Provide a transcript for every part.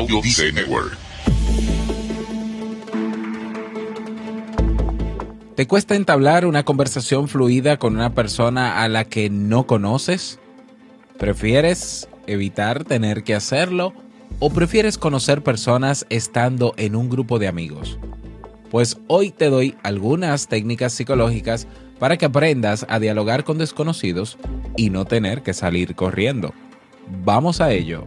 Audio Network. ¿Te cuesta entablar una conversación fluida con una persona a la que no conoces? ¿Prefieres evitar tener que hacerlo o prefieres conocer personas estando en un grupo de amigos? Pues hoy te doy algunas técnicas psicológicas para que aprendas a dialogar con desconocidos y no tener que salir corriendo. Vamos a ello.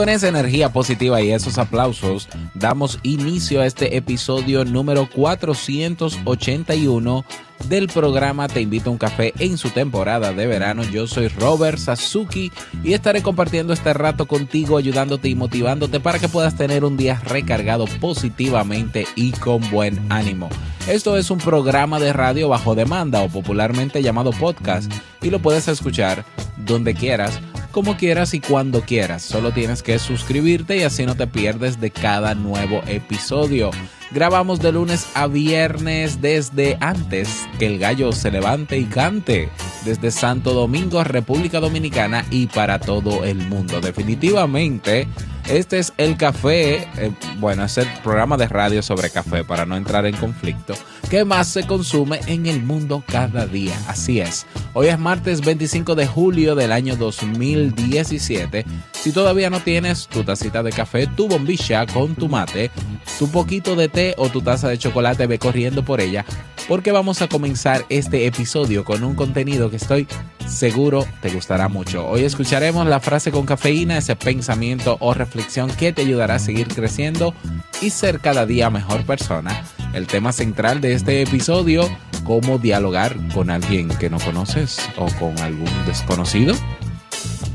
Con esa energía positiva y esos aplausos, damos inicio a este episodio número 481 del programa Te invito a un café en su temporada de verano. Yo soy Robert Sasuki y estaré compartiendo este rato contigo, ayudándote y motivándote para que puedas tener un día recargado positivamente y con buen ánimo. Esto es un programa de radio bajo demanda o popularmente llamado podcast y lo puedes escuchar donde quieras como quieras y cuando quieras. Solo tienes que suscribirte y así no te pierdes de cada nuevo episodio. Grabamos de lunes a viernes desde antes que el gallo se levante y cante. Desde Santo Domingo, República Dominicana y para todo el mundo. Definitivamente, este es el café, eh, bueno, es el programa de radio sobre café para no entrar en conflicto que más se consume en el mundo cada día. Así es. Hoy es martes 25 de julio del año 2017. Si todavía no tienes tu tacita de café, tu bombilla con tu mate, tu poquito de té o tu taza de chocolate, ve corriendo por ella, porque vamos a comenzar este episodio con un contenido que estoy seguro te gustará mucho. Hoy escucharemos la frase con cafeína, ese pensamiento o reflexión que te ayudará a seguir creciendo y ser cada día mejor persona el tema central de este episodio, cómo dialogar con alguien que no conoces o con algún desconocido.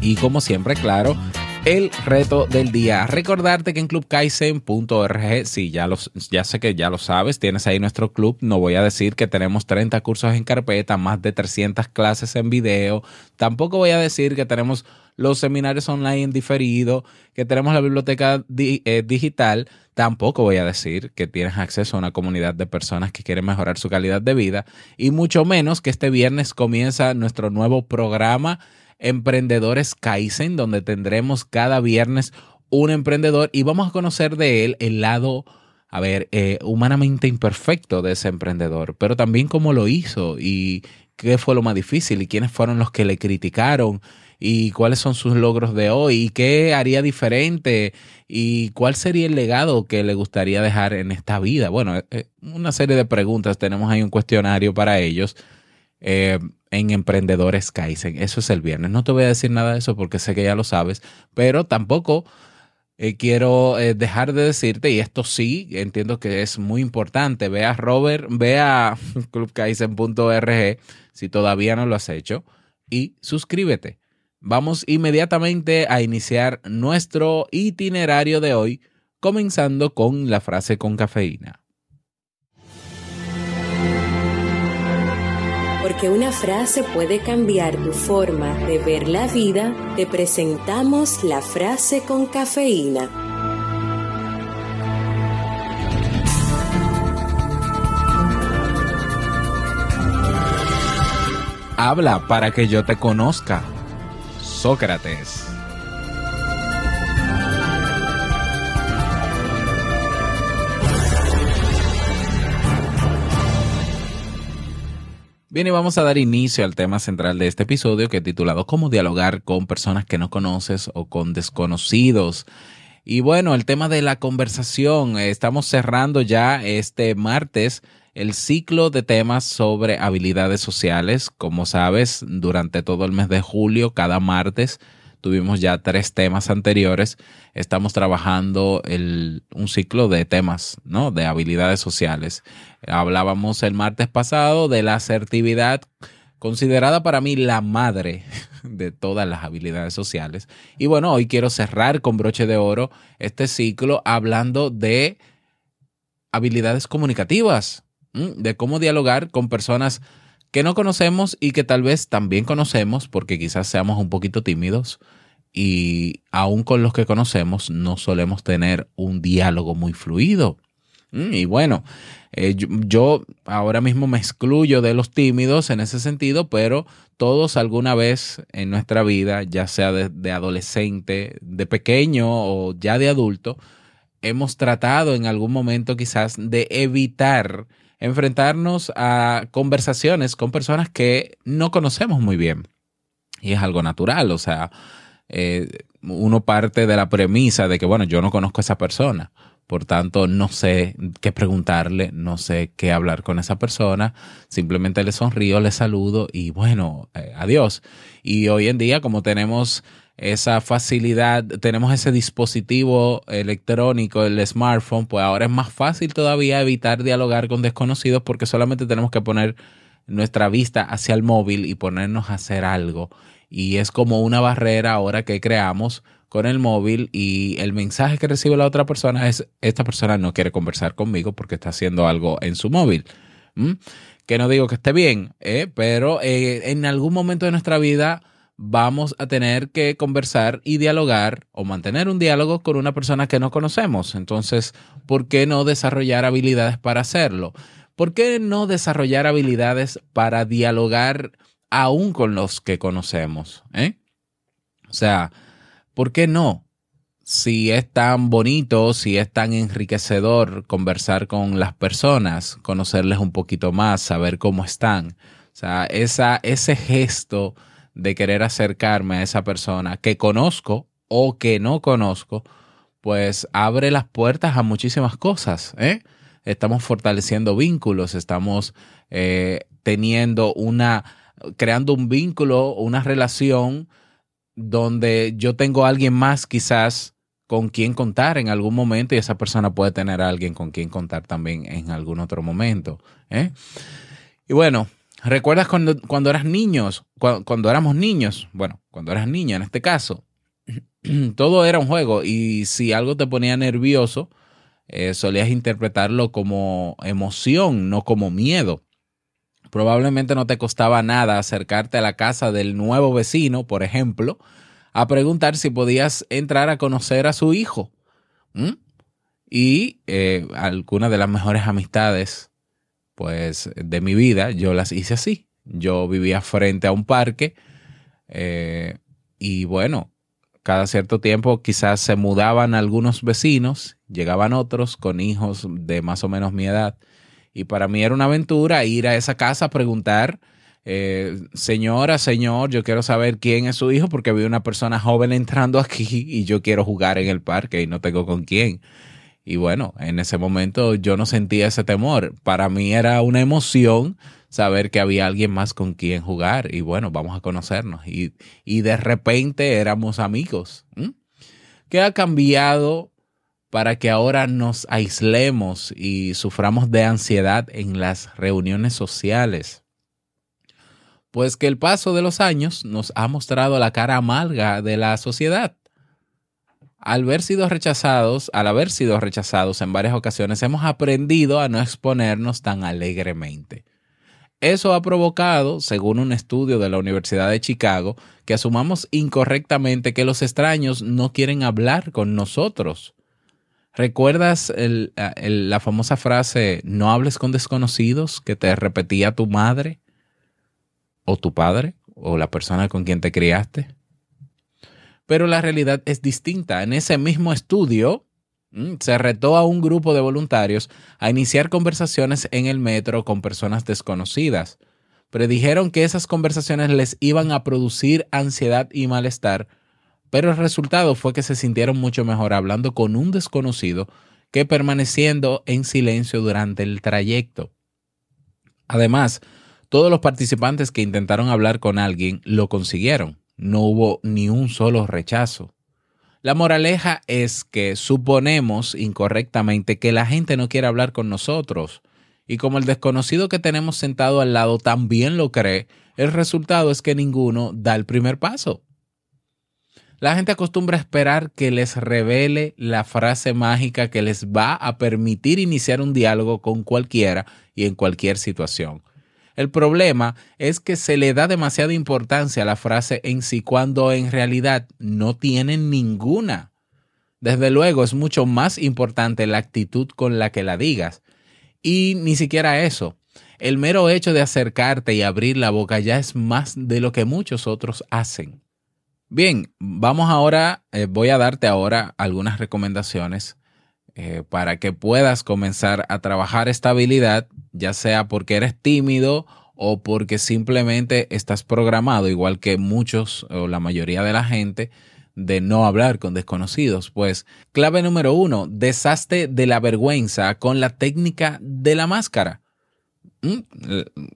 Y como siempre, claro, el reto del día. Recordarte que en clubkaizen.org, sí, ya, los, ya sé que ya lo sabes, tienes ahí nuestro club. No voy a decir que tenemos 30 cursos en carpeta, más de 300 clases en video. Tampoco voy a decir que tenemos los seminarios online diferidos, que tenemos la biblioteca eh, digital. Tampoco voy a decir que tienes acceso a una comunidad de personas que quieren mejorar su calidad de vida. Y mucho menos que este viernes comienza nuestro nuevo programa Emprendedores Kaizen, donde tendremos cada viernes un emprendedor y vamos a conocer de él el lado, a ver, eh, humanamente imperfecto de ese emprendedor, pero también cómo lo hizo y qué fue lo más difícil y quiénes fueron los que le criticaron y cuáles son sus logros de hoy y qué haría diferente y cuál sería el legado que le gustaría dejar en esta vida. Bueno, eh, eh, una serie de preguntas, tenemos ahí un cuestionario para ellos en Emprendedores Kaizen. Eso es el viernes. No te voy a decir nada de eso porque sé que ya lo sabes, pero tampoco eh, quiero eh, dejar de decirte, y esto sí, entiendo que es muy importante, ve a Robert, ve a clubkaizen.org si todavía no lo has hecho y suscríbete. Vamos inmediatamente a iniciar nuestro itinerario de hoy, comenzando con la frase con cafeína. Porque una frase puede cambiar tu forma de ver la vida, te presentamos la frase con cafeína. Habla para que yo te conozca. Sócrates. Bien, y vamos a dar inicio al tema central de este episodio que he titulado Cómo dialogar con personas que no conoces o con desconocidos. Y bueno, el tema de la conversación, estamos cerrando ya este martes el ciclo de temas sobre habilidades sociales. Como sabes, durante todo el mes de julio, cada martes, tuvimos ya tres temas anteriores. Estamos trabajando un ciclo de temas, ¿no? De habilidades sociales. Hablábamos el martes pasado de la asertividad, considerada para mí la madre de todas las habilidades sociales. Y bueno, hoy quiero cerrar con broche de oro este ciclo hablando de habilidades comunicativas, de cómo dialogar con personas que no conocemos y que tal vez también conocemos porque quizás seamos un poquito tímidos y aún con los que conocemos no solemos tener un diálogo muy fluido. Mm, y bueno, eh, yo, ahora mismo me excluyo de los tímidos en ese sentido, pero todos alguna vez en nuestra vida, ya sea de adolescente, de pequeño o ya de adulto, hemos tratado en algún momento quizás de evitar enfrentarnos a conversaciones con personas que no conocemos muy bien. Y es algo natural, o sea, eh, uno parte de la premisa de que, bueno, yo no conozco a esa persona, por tanto, no sé qué preguntarle, no sé qué hablar con esa persona, simplemente le sonrío, le saludo y bueno, eh, adiós. Y hoy en día, como tenemos esa facilidad, tenemos ese dispositivo electrónico, el smartphone, pues ahora es más fácil todavía evitar dialogar con desconocidos porque solamente tenemos que poner nuestra vista hacia el móvil y ponernos a hacer algo. Y es como una barrera ahora que creamos con el móvil y el mensaje que recibe la otra persona es, esta persona no quiere conversar conmigo porque está haciendo algo en su móvil. Que no digo que esté bien, ¿eh? pero eh, en algún momento de nuestra vida vamos a tener que conversar y dialogar o mantener un diálogo con una persona que no conocemos. Entonces, ¿por qué no desarrollar habilidades para hacerlo? ¿Por qué no desarrollar habilidades para dialogar aún con los que conocemos? Eh? O sea, ¿por qué no? Si es tan bonito, si es tan enriquecedor conversar con las personas, conocerles un poquito más, saber cómo están. O sea, esa, ese gesto de querer acercarme a esa persona que conozco o que no conozco, pues abre las puertas a muchísimas cosas. ¿eh? Estamos fortaleciendo vínculos, estamos eh, teniendo una, creando un vínculo, una relación donde yo tengo a alguien más quizás con quien contar en algún momento y esa persona puede tener a alguien con quien contar también en algún otro momento. ¿eh? Y bueno, ¿Recuerdas cuando, cuando eras niños? Cuando, éramos niños, bueno, cuando eras niña en este caso, todo era un juego y si algo te ponía nervioso, eh, solías interpretarlo como emoción, no como miedo. Probablemente no te costaba nada acercarte a la casa del nuevo vecino, por ejemplo, a preguntar si podías entrar a conocer a su hijo. Y eh, algunas de las mejores amistades pues de mi vida yo las hice así. Yo vivía frente a un parque eh, y bueno, cada cierto tiempo quizás se mudaban algunos vecinos, llegaban otros con hijos de más o menos mi edad y para mí era una aventura ir a esa casa a preguntar, eh, señora, señor, yo quiero saber quién es su hijo porque vi una persona joven entrando aquí y yo quiero jugar en el parque y no tengo con quién. Y bueno, en ese momento yo no sentía ese temor. Para mí era una emoción saber que había alguien más con quien jugar y bueno, vamos a conocernos. Y, de repente éramos amigos. ¿Qué ha cambiado para que ahora nos aislemos y suframos de ansiedad en las reuniones sociales? Pues que el paso de los años nos ha mostrado la cara amarga de la sociedad al haber sido rechazados, al haber sido rechazados en varias ocasiones, hemos aprendido a no exponernos tan alegremente. Eso ha provocado, según un estudio de la Universidad de Chicago, que asumamos incorrectamente que los extraños no quieren hablar con nosotros. ¿Recuerdas la famosa frase, no hables con desconocidos que te repetía tu madre o tu padre o la persona con quien te criaste? Pero la realidad es distinta. En ese mismo estudio mm, se retó a un grupo de voluntarios a iniciar conversaciones en el metro con personas desconocidas. predijeron que esas conversaciones les iban a producir ansiedad y malestar, pero el resultado fue que se sintieron mucho mejor hablando con un desconocido que permaneciendo en silencio durante el trayecto. Además, todos los participantes que intentaron hablar con alguien lo consiguieron. No hubo ni un solo rechazo. La moraleja es que suponemos incorrectamente que la gente no quiere hablar con nosotros. Y como el desconocido que tenemos sentado al lado también lo cree, el resultado es que ninguno da el primer paso. La gente acostumbra esperar que les revele la frase mágica que les va a permitir iniciar un diálogo con cualquiera y en cualquier situación. El problema es que se le da demasiada importancia a la frase en sí cuando en realidad no tiene ninguna. Desde luego es mucho más importante la actitud con la que la digas. Y ni siquiera eso. El mero hecho de acercarte y abrir la boca ya es más de lo que muchos otros hacen. Bien, vamos ahora, eh, voy a darte ahora algunas recomendaciones eh, para que puedas comenzar a trabajar esta habilidad, ya sea porque eres tímido o porque simplemente estás programado, igual que muchos o la mayoría de la gente, de no hablar con desconocidos. Pues clave número uno, deshazte de la vergüenza con la técnica de la máscara. Mm,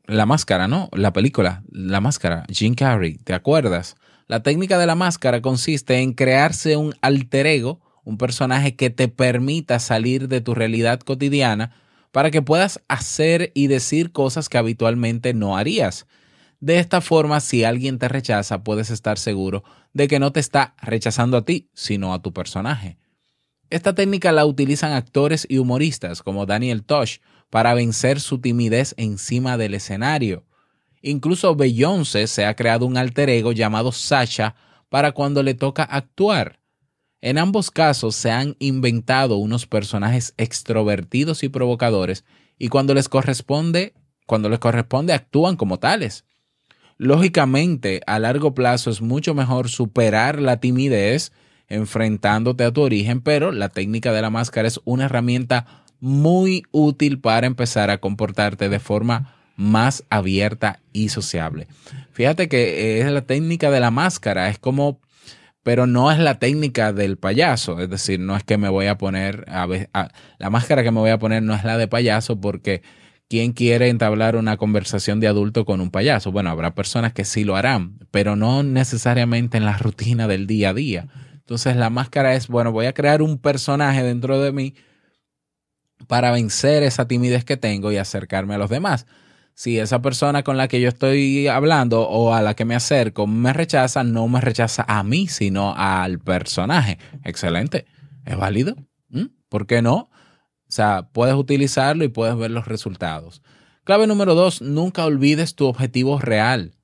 la máscara, ¿no? La película, la máscara, Jim Carrey, ¿te acuerdas? La técnica de la máscara consiste en crearse un alter ego, un personaje que te permita salir de tu realidad cotidiana para que puedas hacer y decir cosas que habitualmente no harías. De esta forma, si alguien te rechaza, puedes estar seguro de que no te está rechazando a ti, sino a tu personaje. Esta técnica la utilizan actores y humoristas como Daniel Tosh para vencer su timidez encima del escenario. Incluso Beyoncé se ha creado un alter ego llamado Sasha para cuando le toca actuar. En ambos casos se han inventado unos personajes extrovertidos y provocadores y cuando les corresponde, cuando les corresponde actúan como tales. Lógicamente, a largo plazo es mucho mejor superar la timidez enfrentándote a tu origen, pero la técnica de la máscara es una herramienta muy útil para empezar a comportarte de forma más abierta y sociable. Fíjate que eh, es la técnica de la máscara, es como, pero no es la técnica del payaso, es decir, no es que me voy a poner, a, la máscara que me voy a poner no es la de payaso porque ¿quién quiere entablar una conversación de adulto con un payaso? Bueno, habrá personas que sí lo harán, pero no necesariamente en la rutina del día a día. Entonces la máscara es, bueno, voy a crear un personaje dentro de mí para vencer esa timidez que tengo y acercarme a los demás si esa persona con la que yo estoy hablando o a la que me acerco me rechaza, no me rechaza a mí, sino al personaje. Excelente. ¿Es válido? ¿Mm? ¿Por qué no? O sea, puedes utilizarlo y puedes ver los resultados. Clave número dos, nunca olvides tu objetivo real.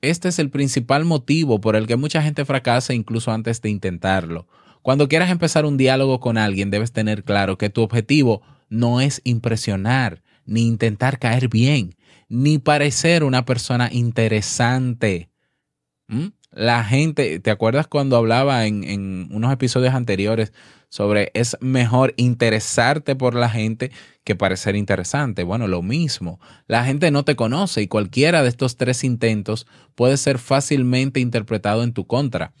Este es el principal motivo por el que mucha gente fracasa incluso antes de intentarlo. Cuando quieras empezar un diálogo con alguien, debes tener claro que tu objetivo no es impresionar ni intentar caer bien ni parecer una persona interesante. ¿Mm? La gente, ¿te acuerdas cuando hablaba en, en, unos episodios anteriores sobre es mejor interesarte por la gente que parecer interesante? Bueno, lo mismo. La gente no te conoce y cualquiera de estos tres intentos puede ser fácilmente interpretado en tu contra.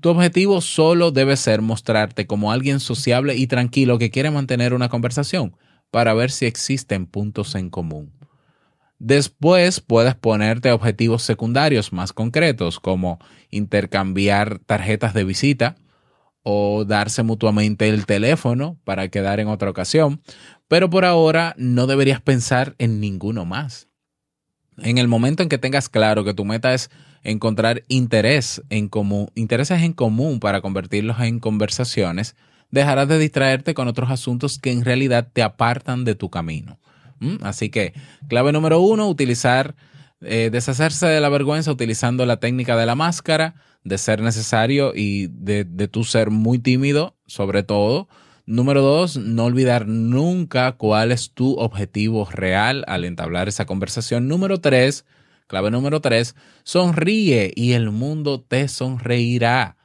Tu objetivo solo debe ser mostrarte como alguien sociable y tranquilo que quiere mantener una conversación para ver si existen puntos en común. Después puedes ponerte objetivos secundarios más concretos como intercambiar tarjetas de visita o darse mutuamente el teléfono para quedar en otra ocasión, pero por ahora no deberías pensar en ninguno más. En el momento en que tengas claro que tu meta es encontrar interés en común, intereses en común para convertirlos en conversaciones, dejarás de distraerte con otros asuntos que en realidad te apartan de tu camino. ¿Mm? Así que, clave número uno, utilizar, eh, deshacerse de la vergüenza utilizando la técnica de la máscara, de ser necesario y de, de tu ser muy tímido, sobre todo. Número dos, no olvidar nunca cuál es tu objetivo real al entablar esa conversación. Número tres, clave número tres, sonríe y el mundo te sonreirá.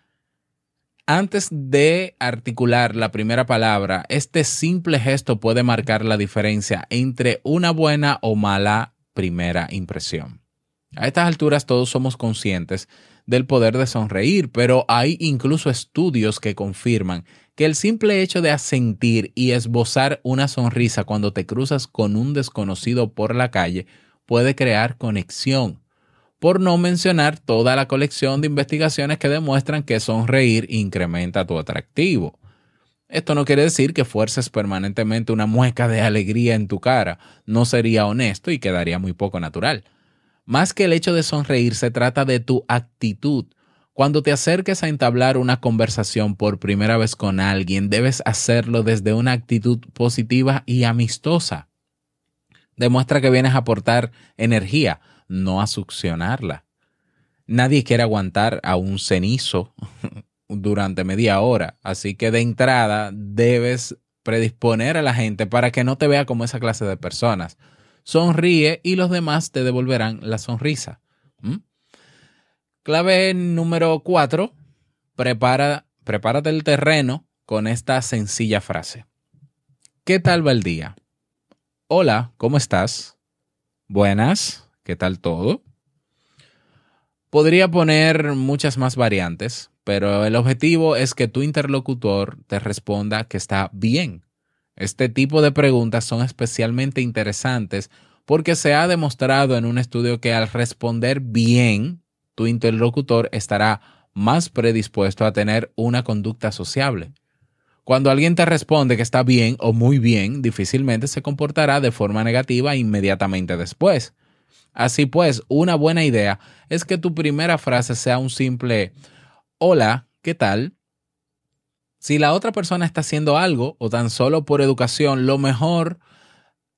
Antes de articular la primera palabra, este simple gesto puede marcar la diferencia entre una buena o mala primera impresión. A estas alturas todos somos conscientes del poder de sonreír, pero hay incluso estudios que confirman que el simple hecho de asentir y esbozar una sonrisa cuando te cruzas con un desconocido por la calle puede crear conexión, por no mencionar toda la colección de investigaciones que demuestran que sonreír incrementa tu atractivo. Esto no quiere decir que fuerces permanentemente una mueca de alegría en tu cara, no sería honesto y quedaría muy poco natural. Más que el hecho de sonreír, se trata de tu actitud. Cuando te acerques a entablar una conversación por primera vez con alguien, debes hacerlo desde una actitud positiva y amistosa. Demuestra que vienes a aportar energía, no a succionarla. Nadie quiere aguantar a un cenizo durante media hora, así que de entrada debes predisponer a la gente para que no te vea como esa clase de personas sonríe y los demás te devolverán la sonrisa. ¿Mm? Clave número cuatro, prepara, prepárate el terreno con esta sencilla frase. ¿Qué tal va el día? Hola, ¿cómo estás? Buenas, ¿qué tal todo? Podría poner muchas más variantes, pero el objetivo es que tu interlocutor te responda que está bien este tipo de preguntas son especialmente interesantes porque se ha demostrado en un estudio que al responder bien, tu interlocutor estará más predispuesto a tener una conducta sociable. Cuando alguien te responde que está bien o muy bien, difícilmente se comportará de forma negativa inmediatamente después. Así pues, una buena idea es que tu primera frase sea un simple Hola, ¿qué tal? Si la otra persona está haciendo algo o tan solo por educación, lo mejor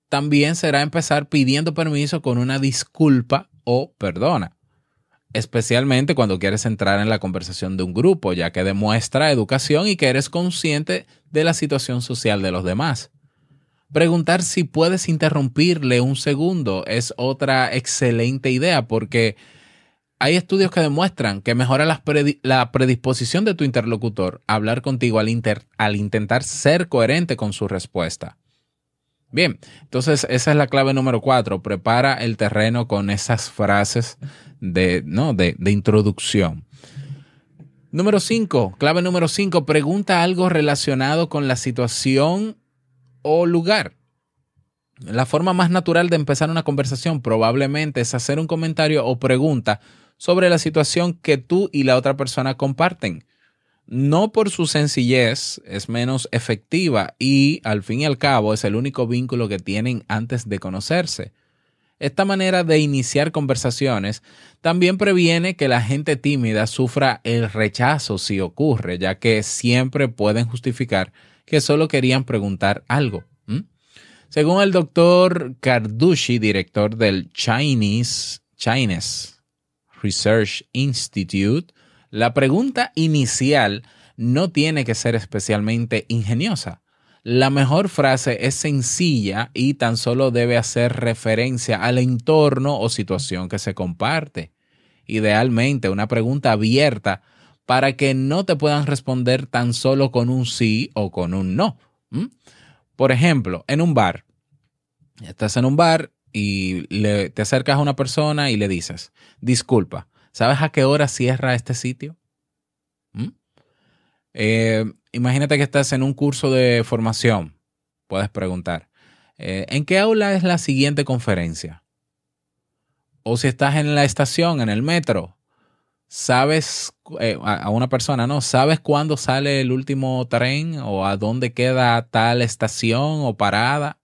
también será empezar pidiendo permiso con una disculpa o perdona, especialmente cuando quieres entrar en la conversación de un grupo, ya que demuestra educación y que eres consciente de la situación social de los demás. Preguntar si puedes interrumpirle un segundo es otra excelente idea porque hay estudios que demuestran que mejora la predisposición de tu interlocutor a hablar contigo al, al intentar ser coherente con su respuesta. Bien, entonces esa es la clave número cuatro. Prepara el terreno con esas frases de, ¿no? de, de introducción. Número cinco, clave número cinco, pregunta algo relacionado con la situación o lugar. La forma más natural de empezar una conversación probablemente es hacer un comentario o pregunta sobre la situación que tú y la otra persona comparten. No por su sencillez es menos efectiva y al fin y al cabo es el único vínculo que tienen antes de conocerse. Esta manera de iniciar conversaciones también previene que la gente tímida sufra el rechazo si ocurre, ya que siempre pueden justificar que solo querían preguntar algo. Según el doctor Carducci, director del Chinese, Chinese Research Institute, la pregunta inicial no tiene que ser especialmente ingeniosa. La mejor frase es sencilla y tan solo debe hacer referencia al entorno o situación que se comparte. Idealmente, una pregunta abierta para que no te puedan responder tan solo con un sí o con un no. Por ejemplo, en un bar. Estás en un bar y te acercas a una persona y le dices, disculpa, ¿sabes a qué hora cierra este sitio? Eh, imagínate que estás en un curso de formación. Puedes preguntar, eh, ¿en qué aula es la siguiente conferencia? O si estás en la estación, en el metro, sabes eh, a una persona, ¿no? ¿Sabes cuándo sale el último tren o a dónde queda tal estación o parada?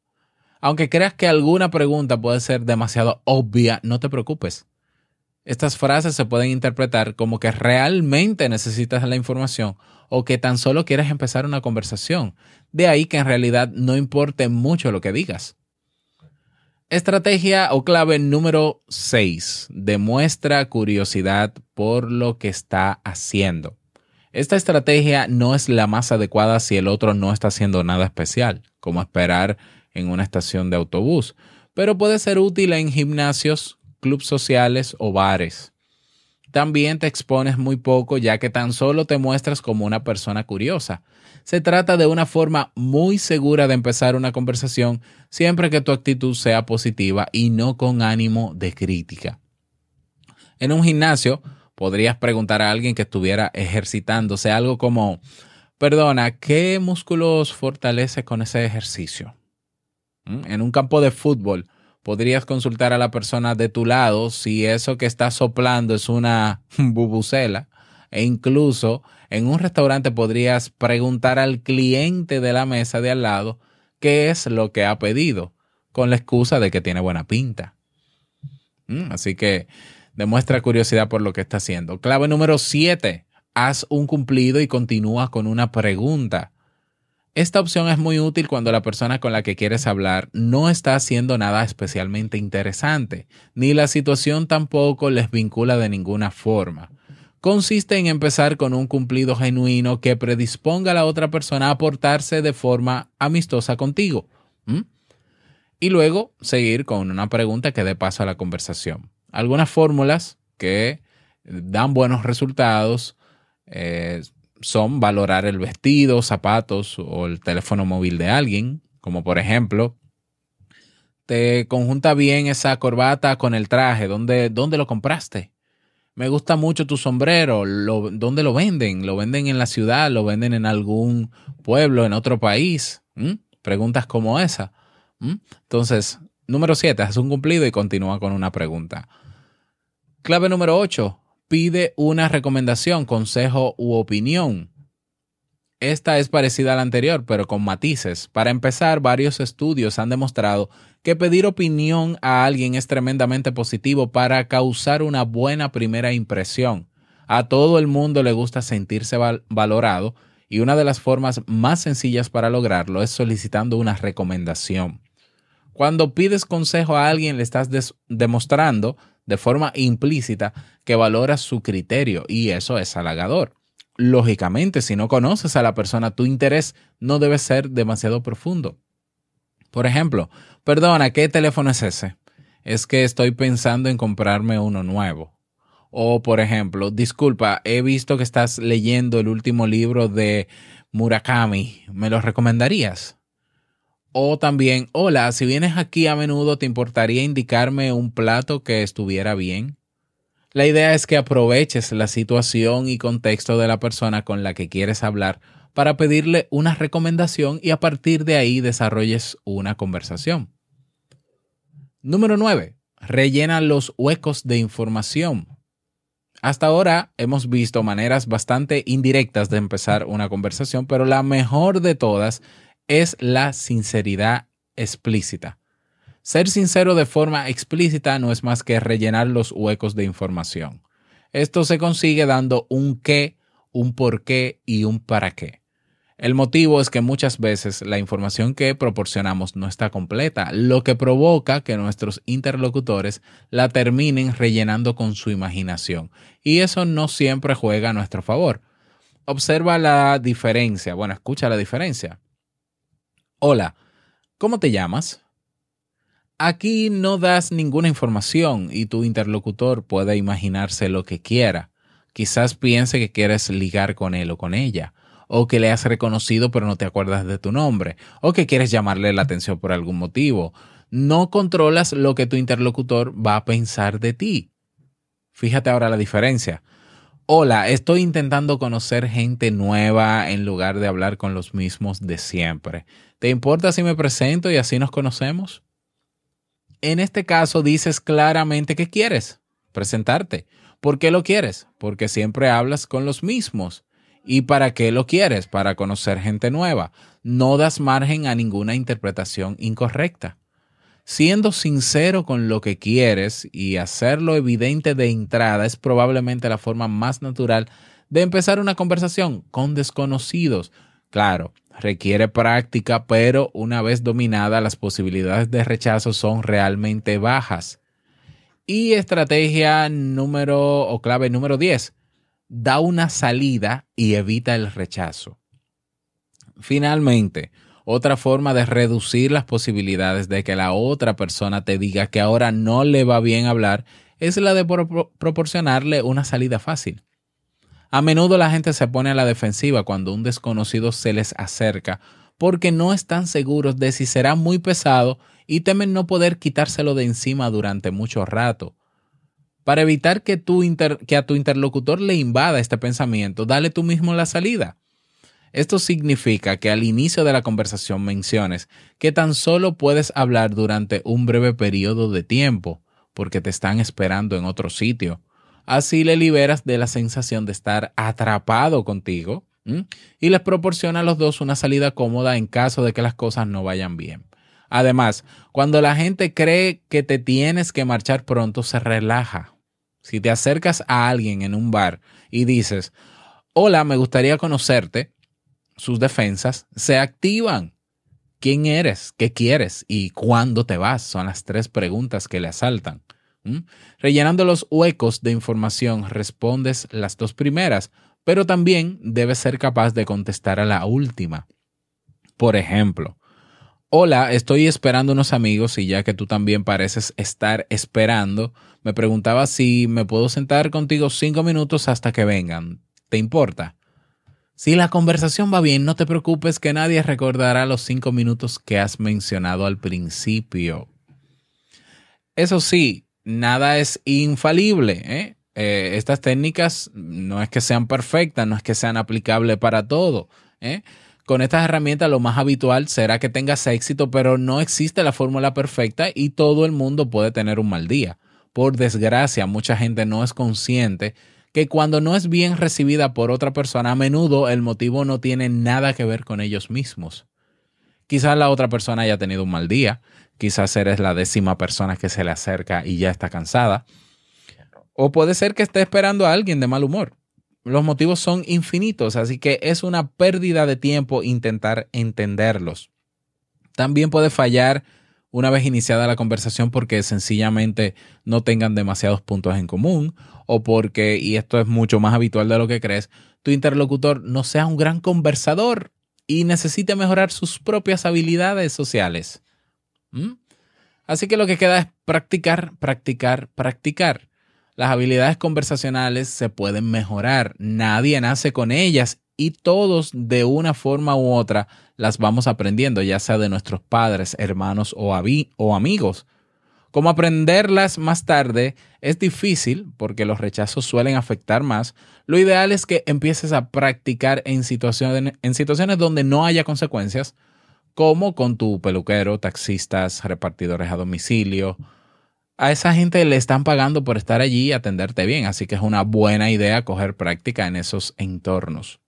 Aunque creas que alguna pregunta puede ser demasiado obvia, no te preocupes. Estas frases se pueden interpretar como que realmente necesitas la información o que tan solo quieres empezar una conversación. De ahí que en realidad no importe mucho lo que digas. Estrategia o clave número 6. Demuestra curiosidad por lo que está haciendo. Esta estrategia no es la más adecuada si el otro no está haciendo nada especial, como esperar en una estación de autobús, pero puede ser útil en gimnasios, clubes sociales o bares. también te expones muy poco ya que tan solo te muestras como una persona curiosa. Se trata de una forma muy segura de empezar una conversación siempre que tu actitud sea positiva y no con ánimo de crítica. En un gimnasio podrías preguntar a alguien que estuviera ejercitándose algo como, perdona, ¿qué músculos fortalece con ese ejercicio? ¿Mm? En un campo de fútbol, podrías consultar a la persona de tu lado si eso que está soplando es una bubucela. E incluso en un restaurante podrías preguntar al cliente de la mesa de al lado qué es lo que ha pedido, con la excusa de que tiene buena pinta. Mm, así que demuestra curiosidad por lo que está haciendo. Clave número 7. Haz un cumplido y continúa con una pregunta. Esta opción es muy útil cuando la persona con la que quieres hablar no está haciendo nada especialmente interesante, ni la situación tampoco les vincula de ninguna forma. Consiste en empezar con un cumplido genuino que predisponga a la otra persona a portarse de forma amistosa contigo. Y luego seguir con una pregunta que dé paso a la conversación. Algunas fórmulas que dan buenos resultados eh, son valorar el vestido, zapatos o el teléfono móvil de alguien, como por ejemplo, te conjunta bien esa corbata con el traje, ¿dónde, dónde lo compraste? Me gusta mucho tu sombrero, ¿dónde lo venden? ¿Lo venden en la ciudad? ¿Lo venden en algún pueblo, en otro país? Preguntas como esa. Entonces, número siete, haz un cumplido y continúa con una pregunta. Clave número ocho, pide una recomendación, consejo u opinión. Esta es parecida a la anterior, pero con matices. Para empezar, varios estudios han demostrado que pedir opinión a alguien es tremendamente positivo para causar una buena primera impresión. A todo el mundo le gusta sentirse valorado y una de las formas más sencillas para lograrlo es solicitando una recomendación. Cuando pides consejo a alguien le estás demostrando de forma implícita que valora su criterio y eso es halagador. Lógicamente, si no conoces a la persona, tu interés no debe ser demasiado profundo. Por ejemplo, perdona, ¿qué teléfono es ese? Es que estoy pensando en comprarme uno nuevo. O, por ejemplo, disculpa, he visto que estás leyendo el último libro de Murakami. ¿Me lo recomendarías? O también, hola, si vienes aquí a menudo, ¿te importaría indicarme un plato que estuviera bien? La idea es que aproveches la situación y contexto de la persona con la que quieres hablar para pedirle una recomendación y a partir de ahí desarrolles una conversación. Número 9. Rellena los huecos de información. Hasta ahora hemos visto maneras bastante indirectas de empezar una conversación, pero la mejor de todas es la sinceridad explícita. Ser sincero de forma explícita no es más que rellenar los huecos de información. Esto se consigue dando un qué, un por qué y un para qué. El motivo es que muchas veces la información que proporcionamos no está completa, lo que provoca que nuestros interlocutores la terminen rellenando con su imaginación. Y eso no siempre juega a nuestro favor. Observa la diferencia. Bueno, escucha la diferencia. Hola, ¿cómo te llamas? Aquí no das ninguna información y tu interlocutor puede imaginarse lo que quiera. Quizás piense que quieres ligar con él o con ella, o que le has reconocido pero no te acuerdas de tu nombre, o que quieres llamarle la atención por algún motivo. No controlas lo que tu interlocutor va a pensar de ti. Fíjate ahora la diferencia. Hola, estoy intentando conocer gente nueva en lugar de hablar con los mismos de siempre. ¿Te importa si me presento y así nos conocemos? En este caso dices claramente que quieres presentarte. ¿Por qué lo quieres? Porque siempre hablas con los mismos. ¿Y para qué lo quieres? Para conocer gente nueva. No das margen a ninguna interpretación incorrecta siendo sincero con lo que quieres y hacerlo evidente de entrada es probablemente la forma más natural de empezar una conversación con desconocidos. Claro, requiere práctica, pero una vez dominada las posibilidades de rechazo son realmente bajas. Y estrategia número o clave número 10, da una salida y evita el rechazo. Finalmente, otra forma de reducir las posibilidades de que la otra persona te diga que ahora no le va bien hablar es la de proporcionarle una salida fácil. A menudo la gente se pone a la defensiva cuando un desconocido se les acerca porque no están seguros de si será muy pesado y temen no poder quitárselo de encima durante mucho rato. Para evitar que, a tu interlocutor le invada este pensamiento, dale tú mismo la salida. Esto significa que al inicio de la conversación menciones que tan solo puedes hablar durante un breve periodo de tiempo, porque te están esperando en otro sitio. Así le liberas de la sensación de estar atrapado contigo y les proporciona a los dos una salida cómoda en caso de que las cosas no vayan bien. Además, cuando la gente cree que te tienes que marchar pronto, se relaja. Si te acercas a alguien en un bar y dices, hola, me gustaría conocerte, sus defensas se activan. ¿Quién eres? ¿Qué quieres? ¿Y cuándo te vas? Son las tres preguntas que le asaltan. Rellenando los huecos de información, respondes las dos primeras, pero también debes ser capaz de contestar a la última. Por ejemplo, hola, estoy esperando unos amigos y ya que tú también pareces estar esperando, me preguntaba si me puedo sentar contigo cinco minutos hasta que vengan. ¿Te importa? Si la conversación va bien, no te preocupes que nadie recordará los cinco minutos que has mencionado al principio. Eso sí, nada es infalible. ¿eh? Eh, estas técnicas no es que sean perfectas, no es que sean aplicables para todo. ¿eh? Con estas herramientas lo más habitual será que tengas éxito, pero no existe la fórmula perfecta y todo el mundo puede tener un mal día. Por desgracia, mucha gente no es consciente que cuando no es bien recibida por otra persona, a menudo el motivo no tiene nada que ver con ellos mismos. Quizás la otra persona haya tenido un mal día, quizás eres la décima persona que se le acerca y ya está cansada, o puede ser que esté esperando a alguien de mal humor. Los motivos son infinitos, así que es una pérdida de tiempo intentar entenderlos. También puede fallar una vez iniciada la conversación porque sencillamente no tengan demasiados puntos en común o porque, y esto es mucho más habitual de lo que crees, tu interlocutor no sea un gran conversador y necesite mejorar sus propias habilidades sociales. ¿Mm? Así que lo que queda es practicar, practicar, practicar. Las habilidades conversacionales se pueden mejorar, nadie nace con ellas y todos de una forma u otra las vamos aprendiendo, ya sea de nuestros padres, hermanos o, o amigos. Como aprenderlas más tarde es difícil porque los rechazos suelen afectar más, lo ideal es que empieces a practicar en situaciones, en situaciones donde no haya consecuencias, como con tu peluquero, taxistas, repartidores a domicilio. A esa gente le están pagando por estar allí y atenderte bien, así que es una buena idea coger práctica en esos entornos.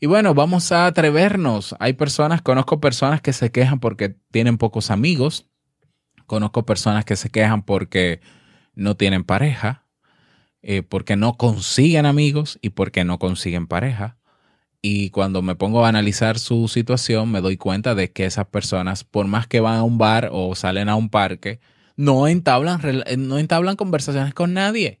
Y bueno, vamos a atrevernos. Hay personas, conozco personas que se quejan porque tienen pocos amigos. Conozco personas que se quejan porque no tienen pareja, eh, porque no consiguen amigos y porque no consiguen pareja. Y cuando me pongo a analizar su situación, me doy cuenta de que esas personas, por más que van a un bar o salen a un parque, no entablan, no entablan conversaciones con nadie.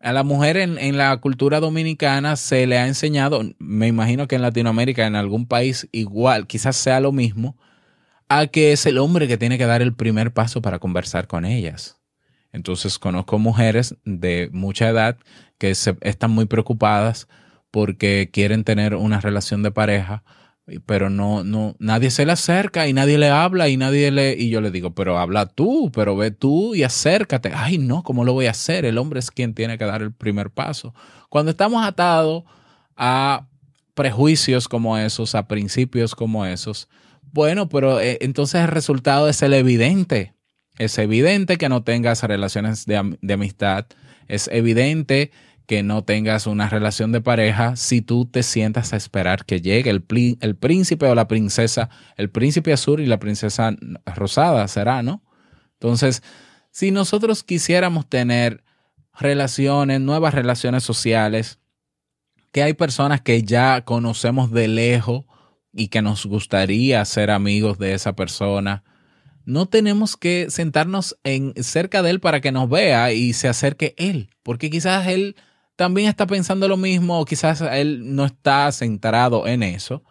A la mujer en, la cultura dominicana se le ha enseñado, me imagino que en Latinoamérica, en algún país igual, quizás sea lo mismo, a que es el hombre que tiene que dar el primer paso para conversar con ellas. Entonces conozco mujeres de mucha edad que se, están muy preocupadas porque quieren tener una relación de pareja, pero no, no, nadie se le acerca y nadie le habla y nadie le, y yo le digo, pero habla tú, pero ve tú y acércate. Ay, no, ¿cómo lo voy a hacer? El hombre es quien tiene que dar el primer paso. Cuando estamos atados a prejuicios como esos, a principios como esos, bueno, pero eh, entonces el resultado es el evidente. Es evidente que no tengas relaciones de, de amistad. Es evidente que no tengas una relación de pareja si tú te sientas a esperar que llegue el, el príncipe o la princesa, el príncipe azul y la princesa rosada será, ¿no? Entonces, si nosotros quisiéramos tener relaciones, nuevas relaciones sociales, que hay personas que ya conocemos de lejos y que nos gustaría ser amigos de esa persona, no tenemos que sentarnos en cerca de él para que nos vea y se acerque él, porque quizás él también está pensando lo mismo quizás él no está centrado en eso,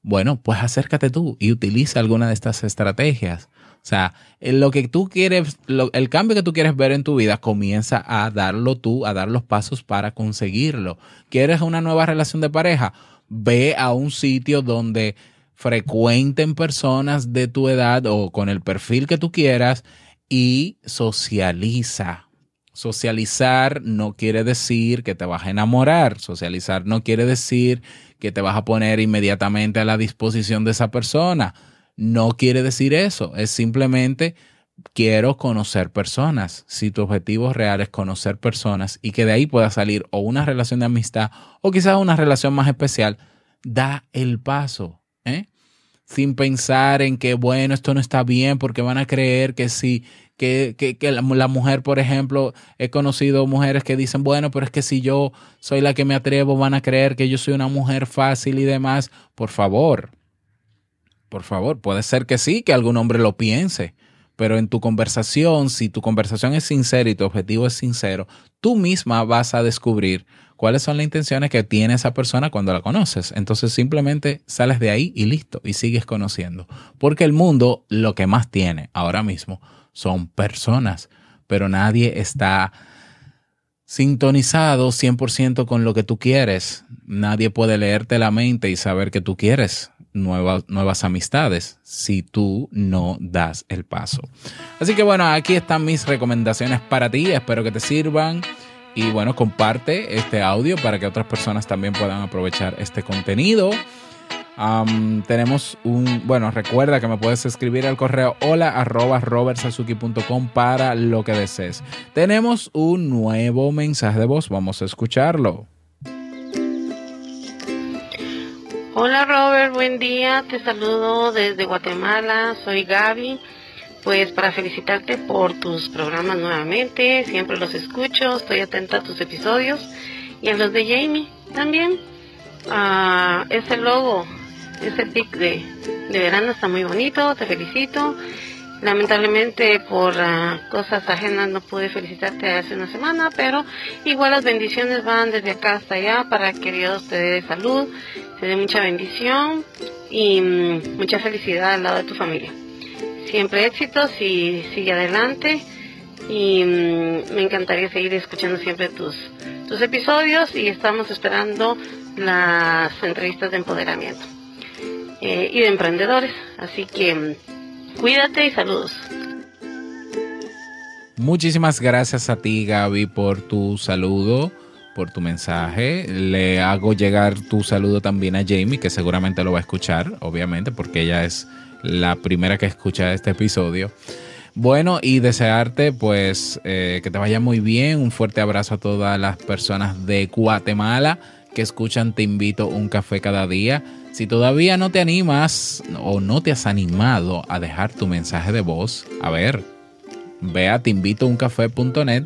bueno, pues acércate tú y utiliza alguna de estas estrategias. O sea, lo que tú quieres, el cambio que tú quieres ver en tu vida, comienza a darlo tú, a dar los pasos para conseguirlo. ¿Quieres una nueva relación de pareja? Ve a un sitio donde frecuenten personas de tu edad o con el perfil que tú quieras y socializa. Socializar no quiere decir que te vas a enamorar. Socializar no quiere decir que te vas a poner inmediatamente a la disposición de esa persona. No quiere decir eso. Es simplemente quiero conocer personas. Si tu objetivo real es conocer personas y que de ahí pueda salir o una relación de amistad o quizás una relación más especial, da el paso. ¿eh? Sin pensar en que, bueno, esto no está bien porque van a creer que si que, que, que la, mujer, por ejemplo, he conocido mujeres que dicen, bueno, pero es que si yo soy la que me atrevo, van a creer que yo soy una mujer fácil y demás. Por favor, por favor, puede ser que sí, que algún hombre lo piense, pero en tu conversación, si tu conversación es sincera y tu objetivo es sincero, tú misma vas a descubrir cuáles son las intenciones que tiene esa persona cuando la conoces. Entonces simplemente sales de ahí y listo, y sigues conociendo. Porque el mundo lo que más tiene ahora mismo son personas, pero nadie está sintonizado 100% con lo que tú quieres. Nadie puede leerte la mente y saber que tú quieres nuevas, nuevas amistades si tú no das el paso. Así que bueno, aquí están mis recomendaciones para ti. Espero que te sirvan. Y bueno, comparte este audio para que otras personas también puedan aprovechar este contenido tenemos un, bueno, recuerda que me puedes escribir al correo hola arroba robertsazuki.com para lo que desees. Tenemos un nuevo mensaje de voz, vamos a escucharlo. Hola Robert, buen día, te saludo desde Guatemala, soy Gaby. Pues para felicitarte por tus programas nuevamente, siempre los escucho, estoy atenta a tus episodios y a los de Jamie también. Uh, ese logo ese pic de, verano está muy bonito, te felicito. Lamentablemente por ah, cosas ajenas no pude felicitarte hace una semana, pero igual las bendiciones van desde acá hasta allá para que Dios te dé salud, te dé mucha bendición y mm, mucha felicidad al lado de tu familia. Siempre éxitos y sigue adelante y mm, me encantaría seguir escuchando siempre tus, tus episodios y estamos esperando las entrevistas de empoderamiento. Eh, y de emprendedores. Así que mm, cuídate y saludos. Muchísimas gracias a ti, Gaby, por tu saludo, por tu mensaje. Le hago llegar tu saludo también a Jamie, que seguramente lo va a escuchar, obviamente, porque ella es la primera que escucha este episodio. Bueno, y desearte pues eh, que te vaya muy bien. Un fuerte abrazo a todas las personas de Guatemala que escuchan Te invito a un café cada día. Si todavía no te animas o no te has animado a dejar tu mensaje de voz, a ver, ve a teinvitouncafé.net,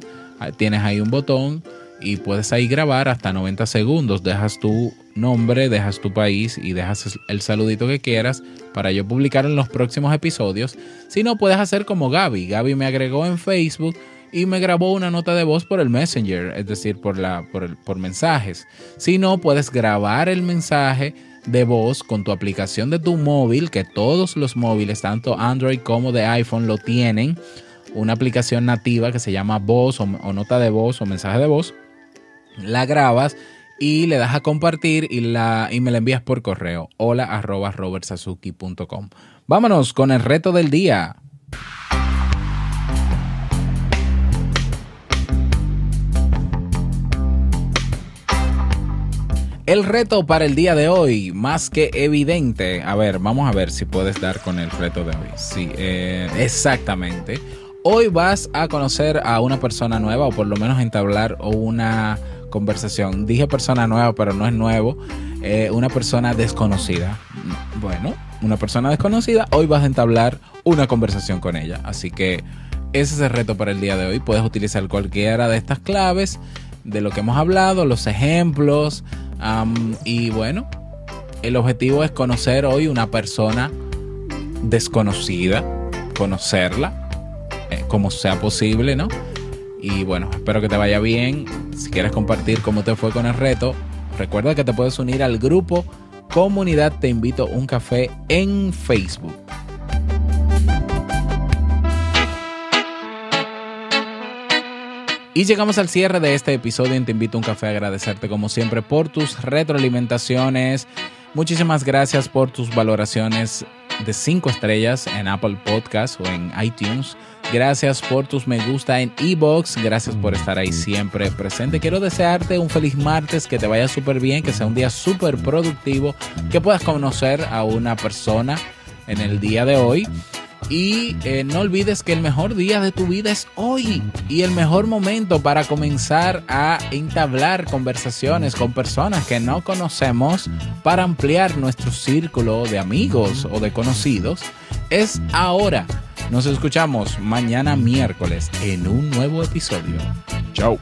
tienes ahí un botón y puedes ahí grabar hasta 90 segundos. Dejas tu nombre, dejas tu país y dejas el saludito que quieras para yo publicar en los próximos episodios. Si no, puedes hacer como Gaby. Gaby me agregó en Facebook y me grabó una nota de voz por el Messenger, es decir, por, la, por, por mensajes. Si no, puedes grabar el mensaje de voz con tu aplicación de tu móvil, que todos los móviles, tanto Android como de iPhone, lo tienen. Una aplicación nativa que se llama voz o, nota de voz o mensaje de voz. La grabas y le das a compartir y, la, y me la envías por correo. Hola arroba robertsazuki.com. Vámonos con el reto del día. El reto para el día de hoy, más que evidente. A ver, vamos a ver si puedes dar con el reto de hoy. Sí, eh, exactamente. Hoy vas a conocer a una persona nueva o por lo menos entablar una conversación. Dije persona nueva, pero no es nuevo. Eh, una persona desconocida. Bueno, una persona desconocida. Hoy vas a entablar una conversación con ella. Así que ese es el reto para el día de hoy. Puedes utilizar cualquiera de estas claves de lo que hemos hablado, los ejemplos, y bueno, el objetivo es conocer hoy una persona desconocida, conocerla, eh, como sea posible, ¿no? Y bueno, espero que te vaya bien. Si quieres compartir cómo te fue con el reto, recuerda que te puedes unir al grupo Comunidad Te Invito a un Café en Facebook. Y llegamos al cierre de este episodio y te invito a un café a agradecerte como siempre por tus retroalimentaciones. Muchísimas gracias por tus valoraciones de 5 estrellas en Apple Podcast o en iTunes. Gracias por tus me gusta en Ebox. Gracias por estar ahí siempre presente. Quiero desearte un feliz martes, que te vaya súper bien, que sea un día súper productivo, que puedas conocer a una persona en el día de hoy y eh, no olvides que el mejor día de tu vida es hoy y el mejor momento para comenzar a entablar conversaciones con personas que no conocemos para ampliar nuestro círculo de amigos o de conocidos es ahora. Nos escuchamos mañana miércoles en un nuevo episodio. Chao.